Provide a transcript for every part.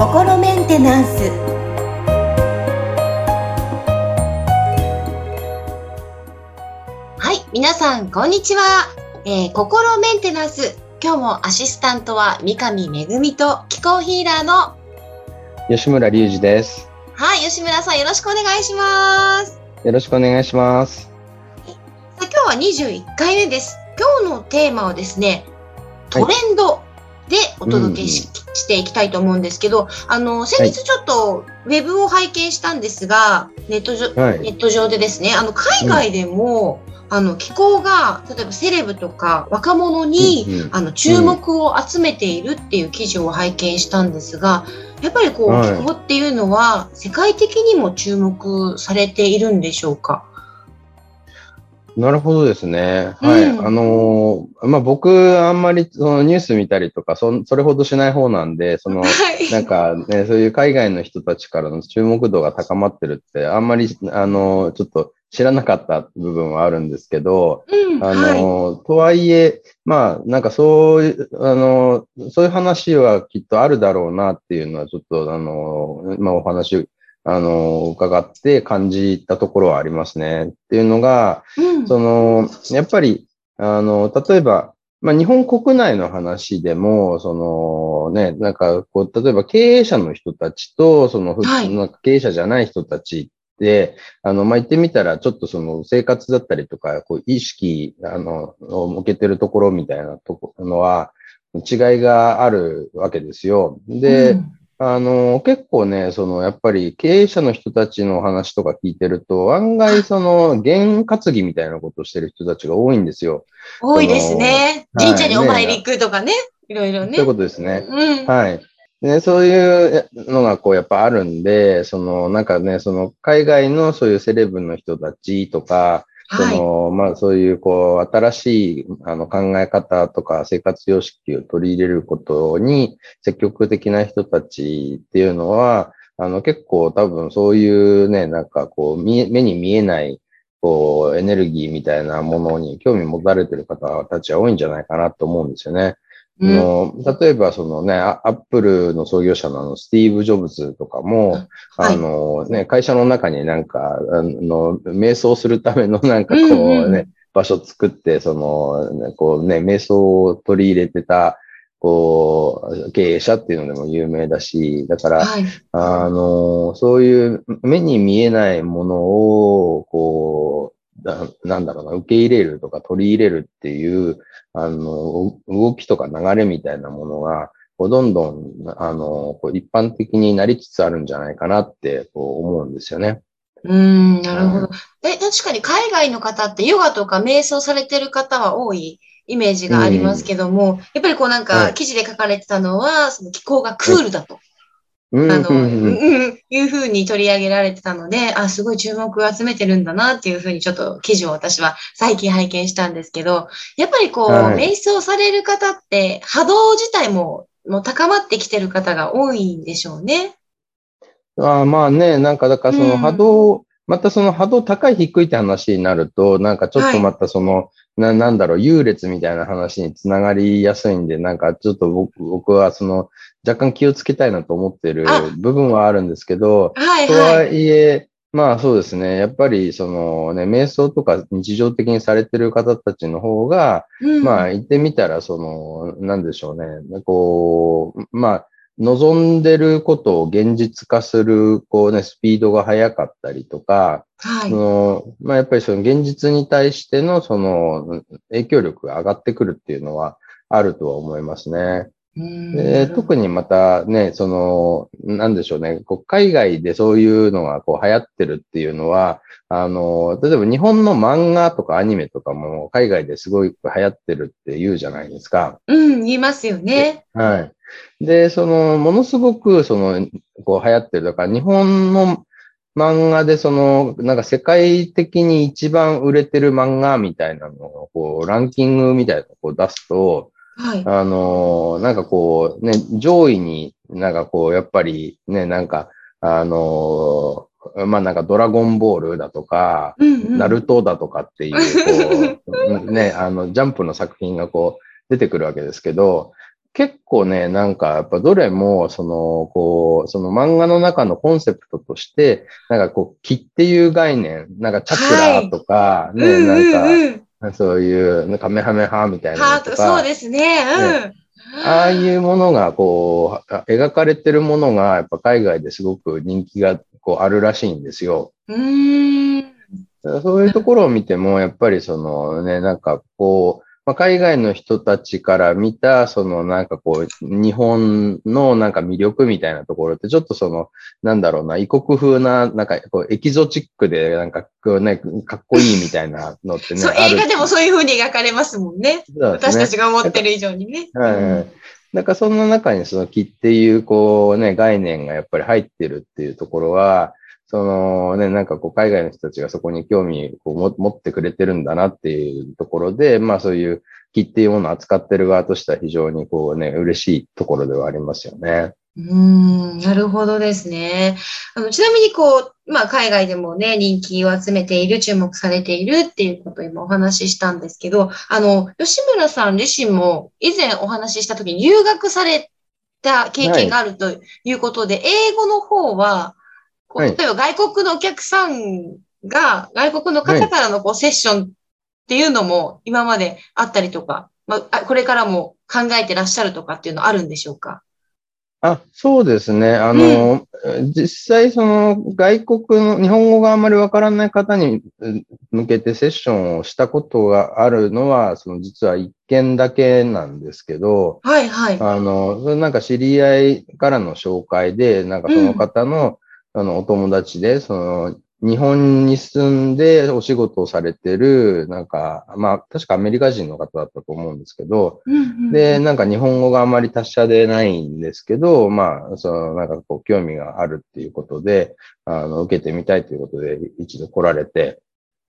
心メンテナンスはい、皆さん、こんにちは。えー、心メンテナンス。今日もアシスタントは三上恵と気候ヒーラーの吉村隆二です。はい、吉村さんよろしくお願いします。よろしくお願いします。さあ今日は21回目です。今日のテーマはですね、トレンドでお届けし,、していきたいと思うんですけど、あの、先日ちょっとウェブを拝見したんですが、ネット上、はい。ネット上でですね、あの、海外でも、あの、気候が、例えばセレブとか若者に、うんうん。あの、注目を集めているっていう記事を拝見したんですが、やっぱりこう、はい。気候っていうのは、世界的にも注目されているんでしょうか？なるほどですね。はい。うんあのーまあ、僕、あんまりそのニュース見たりとか、そんそれほどしない方なんで、その、はい。なんかね、そういう海外の人たちからの注目度が高まってるって、あんまり、あのーちょっと知らなかった部分はあるんですけど、うん、あはい。の、とはいえ、まあ、なんかそういう、あの、そういう話はきっとあるだろうなっていうのは、ちょっと、あの、まあお話、あの、伺って感じたところはありますね。っていうのが、うんその、やっぱり、あの、例えば、まあ、日本国内の話でも、そのね、なんか、こう、例えば経営者の人たちと、その、ふはいなんか経営者じゃない人たちって、あの、まあ、言ってみたら、ちょっとその生活だったりとか、こう、意識、あの、を向けてるところみたいなとこのは、違いがあるわけですよ。で、うんあの、結構ね、その、やっぱり経営者の人たちの話とか聞いてると、案外その、験担ぎみたいなことをしてる人たちが多いんですよ。多いですね。神社にお参りはい行くとかね。いろいろね。そういうことですね。うん。はい。ね、そういうのがこうやっぱあるんで、そのなんかね、その海外のそういうセレブの人たちとか、そはい。のまあそういうこう新しいあの考え方とか生活様式を取り入れることに積極的な人たちっていうのは、あの結構多分そういうね、なんかこう目に見えないこうエネルギーみたいなものに興味持たれてる方たちは多いんじゃないかなと思うんですよね。うん。の例えば、そのね、アアップルの創業者のあのスティーブ・ジョブズとかも、はい。あのね、会社の中になんか、あの、瞑想するためのなんかこうんううん。ね、場所作って、その、ねこうね、瞑想を取り入れてた、こう、経営者っていうのでも有名だし、だから、はい。あの、そういう目に見えないものを、こう、ななんだろうな、受け入れるとか取り入れるっていう、あの、動きとか流れみたいなものが、こうどんどん、あの、こう一般的になりつつあるんじゃないかなって、こう思うんですよね。うん、なるほど。え、確かに海外の方ってヨガとか瞑想されてる方は多いイメージがありますけども、やっぱりこうなんはいか記事で書かれてたのは、その気候がクールだと、うんあの、ううん。うんん、いうふうに取り上げられてたので、あ、すごい注目を集めてるんだなっていうふうにちょっと記事を私は最近拝見したんですけど、やっぱりこう、はい。瞑想される方って波動自体ももう高まってきてる方が多いんでしょうね。あーまあね、なんかだからそうんの波動、またその波動高い低いって話になると、なんかちょっとまたその、ななんだろう、優劣みたいな話につながりやすいんで、なんかちょっと僕僕はその若干気をつけたいなと思ってるあ。部分はあるんですけど、とはいえ、まあそうですね、やっぱりそのね、瞑想とか日常的にされてる方たちの方が、うん。まあ言ってみたら、その、なんでしょうね。こう、まあ、望んでることを現実化する、こうね、スピードが速かったりとか、はいそ。のまあやっぱりその現実に対してのその影響力が上がってくるっていうのはあるとは思いますね。うんで特にまたね、その、なんでしょうね、こう海外でそういうのがこう流行ってるっていうのは、あの、例えば日本の漫画とかアニメとかも海外ですごい流行ってるって言うじゃないですか。うん、言いますよね。はい。で、その、ものすごく、その、こう流行ってる。だから日本の漫画でその、なんか世界的に一番売れてる漫画みたいなのを、こう、ランキングみたいなのをこう出すと、はい。あのーなんかこう、ね、上位になんかこう、やっぱりね、なんか、あのーまあなんかドラゴンボールだとか、うんうん。ナルトだとかっていう、こう、ね、あの、ジャンプの作品がこ出てくるわけですけど、結構ね、なんか、やっぱどれも、その、こう、その漫画の中のコンセプトとして、なんかこう、気っていう概念、なんかチャクラとか、はい、ね、なんか、そういう、カメハメハみたいなとか。そうですね。うん。ねああいうものが、こう、描かれてるものが、やっぱ海外ですごく人気が、こう、あるらしいんですよ。うん。そういうところを見ても、やっぱりそのね、なんかこう、まあ、海外の人たちから見た、そのなんかこう、日本のなんか魅力みたいなところって、ちょっとその、なんだろうな、異国風な、なんかこう、エキゾチックで、なんかこうね、かっこいいみたいなのってね。そう、映画でもそういう風に描かれますもんね。ね私たちが思ってる以上にね。はい、はい。なんかその中にその木っていうこうね、概念がやっぱり入ってるっていうところは、そのね、なんかこう海外の人たちがそこに興味を持ってくれてるんだなっていうところで、まあそういう木っていうものを扱ってる側としては非常にこうね、嬉しいところではありますよね。うん、なるほどですね。あのちなみにこう、まあ海外でもね、人気を集めている、注目されているっていうことを今お話ししたんですけど、あの、吉村さん自身も以前お話しした時に留学された経験があるということで、はい、英語の方は、はい、例えば外国のお客さんが、外国の方からのこうセッションっていうのも今まであったりとか、まあ、これからも考えてらっしゃるとかっていうのあるんでしょうか？あ、そうですね。あの、うん、実際その外国の日本語があんまりわからない方に向けてセッションをしたことがあるのは、その実は一件だけなんですけど、はいはい。あの、なんか知り合いからの紹介で、なんかその方の、あの、お友達で、その、日本に住んでお仕事をされてる、なんか、まあ、確かアメリカ人の方だったと思うんですけど、うんうん、で、なんか日本語があまり達者でないんですけど、まあ、その、なんかこう、興味があるっていうことで、あの、受けてみたいということで、一度来られて、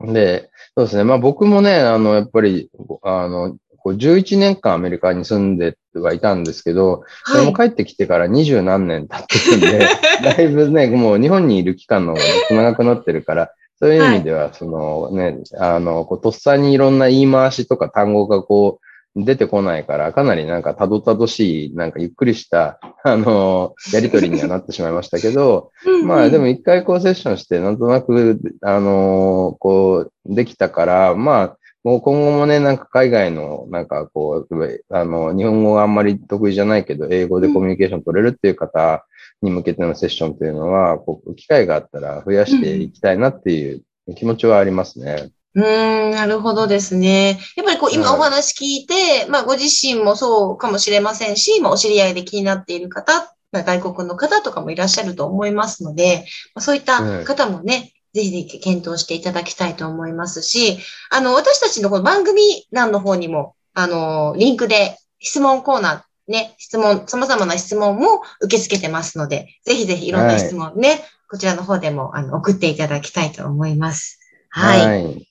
で、そうですね。まあ僕もね、あの、やっぱり、あの、こう11年間アメリカに住んではいたんですけど、それも帰ってきてから二十何年経ってるんで、だいぶね、もう日本にいる期間の方が長くなってるから、そういう意味では、そのね、あの、こうとっさにいろんな言い回しとか単語がこう、出てこないから、かなりなんかたどたどしい、なんかゆっくりした、あの、やりとりにはなってしまいましたけど、まあでも一回こうセッションして、なんとなく、あの、こう、できたから、まあ、もう今後もね、なんか海外の、なんかこう、あの、日本語があんまり得意じゃないけど、英語でコミュニケーション取れるっていう方に向けてのセッションっていうのは、こう、機会があったら増やしていきたいなっていう気持ちはありますね。うん、なるほどですね。やっぱりこう、今お話聞いて、まあ、ご自身もそうかもしれませんし、まあ、お知り合いで気になっている方、まあ、外国の方とかもいらっしゃると思いますので、まあ、そういった方もね、ぜひぜひ検討していただきたいと思いますし、あの、私たちのこの番組欄の方にも、あの、リンクで質問コーナー、ね、質問、様々な質問も受け付けてますので、ぜひぜひいろんな質問ね、はい、こちらの方でもあの送っていただきたいと思います。はい。はい、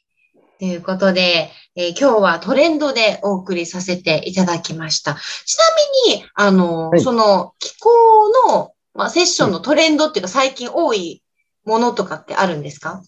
ということで、えー、今日はトレンドでお送りさせていただきました。ちなみに、あの、はい、その気候の、まあ、セッションのトレンドっていうか最近多いものとかってあるんですか？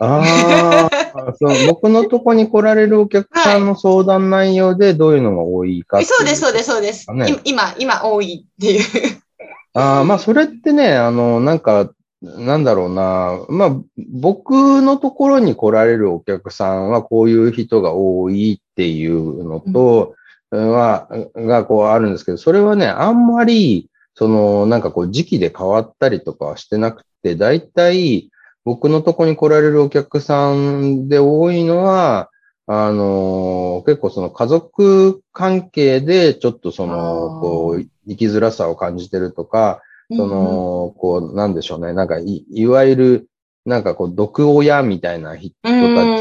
ああ、その僕のとこに来られるお客さんの相談内容でどういうのが多いか、はい、そうです、そうです、そうです。今、今多いっていう。ああ、まあそれってね、あの、なんか、なんだろうな。まあ、僕のところに来られるお客さんはこういう人が多いっていうのと、は、がこうあるんですけど、それはね、あんまり、その、なんかこう時期で変わったりとかはしてなくて、だいたい僕のとこに来られるお客さんで多いのは、あの、結構その家族関係でちょっとその、こう、生きづらさを感じてるとか、その、こう、なんでしょうね。なんかい、いわゆる、なんかこう、毒親みたいな人た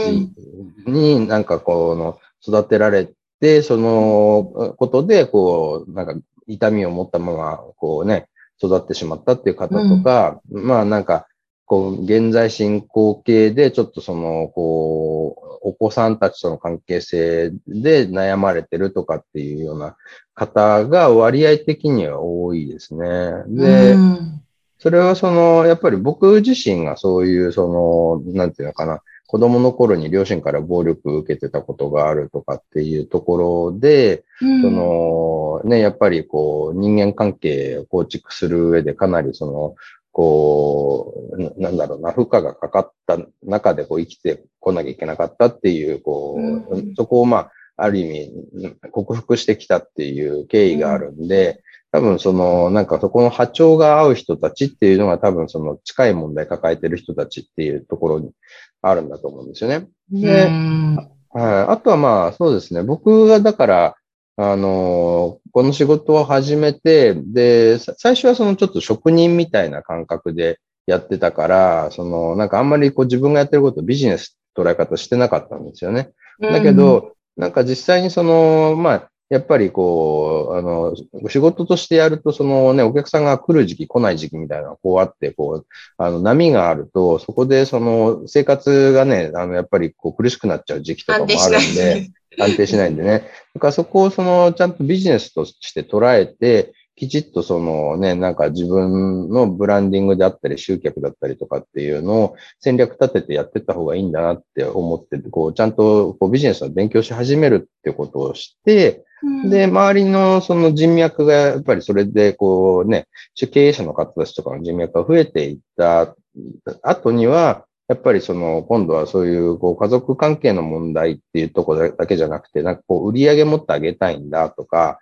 ちになんかこの、育てられて、そのことで、こう、なんか痛みを持ったまま、こうね、育ってしまったっていう方とか、うん、まあなんか、こう、現在進行形で、ちょっとその、こう、お子さんたちとの関係性で悩まれてるとかっていうような方が割合的には多いですね。で、うん、それはその、やっぱり僕自身がそういう、その、なんていうのかな、子供の頃に両親から暴力を受けてたことがあるとかっていうところで、うん、そのね、やっぱりこう人間関係を構築する上でかなりその、こう、なんだろうな、負荷がかかった中でこう生きてこなきゃいけなかったっていう、こう、うん、そこをまあ、ある意味、克服してきたっていう経緯があるんで、多分その、なんかそこの波長が合う人たちっていうのが多分その近い問題抱えてる人たちっていうところにあるんだと思うんですよね。で、はい、あとはまあそうですね、僕がだから、あの、この仕事を始めて、で、最初はそのちょっと職人みたいな感覚でやってたから、その、なんかあんまりこう自分がやってることをビジネス捉え方してなかったんですよね。だけど、なんか実際にその、まあ、やっぱりこう、あの、仕事としてやると、そのね、お客さんが来る時期、来ない時期みたいなのがこうあって、こう、あの、波があると、そこでその生活がね、あの、やっぱりこう苦しくなっちゃう時期とかもあるんで、安定しないんでね。だからそこをその、ちゃんとビジネスとして捉えて、きちっとそのね、なんか自分のブランディングであったり、集客だったりとかっていうのを戦略立ててやってった方がいいんだなって思って、こう、ちゃんとこうビジネスの勉強し始めるってことをして、で、周りのその人脈がやっぱりそれでこうね、経営者の方たちとかの人脈が増えていった後には、やっぱりその、今度はそういう、こう、家族関係の問題っていうところだけじゃなくて、なんかこう、売り上げ持ってあげたいんだとか、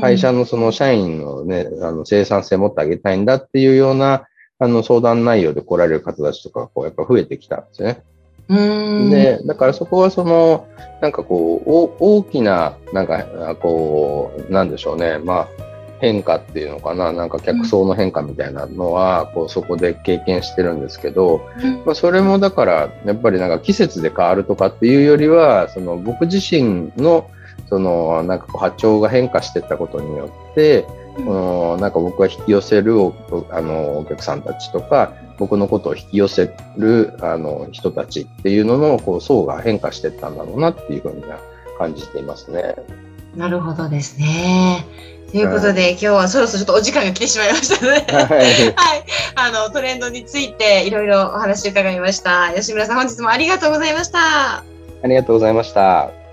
会社のその社員のね、あの、生産性持ってあげたいんだっていうような、あの、相談内容で来られる方たちとか、こう、やっぱ増えてきたんですよね。で、だからそこはその、なんかこう、大きな、なんか、こう、なんでしょうね。まあ、変化っていうのかな、なんか客層の変化みたいなのは、こうそこで経験してるんですけど、まあ、それもだから、やっぱりなんか季節で変わるとかっていうよりは、その僕自身の、そのなんかこう波長が変化していったことによって、うん、なんか僕が引き寄せるあのお客さんたちとか、僕のことを引き寄せるあの人たちっていうののこう層が変化していったんだろうなっていうふうに感じていますね。なるほどですね。ということで、はい、今日はそろそろちょっとお時間が来てしまいましたので、はい、はい、あのトレンドについていろいろお話伺いました。吉村さん、本日もありがとうございました。ありがとうございました。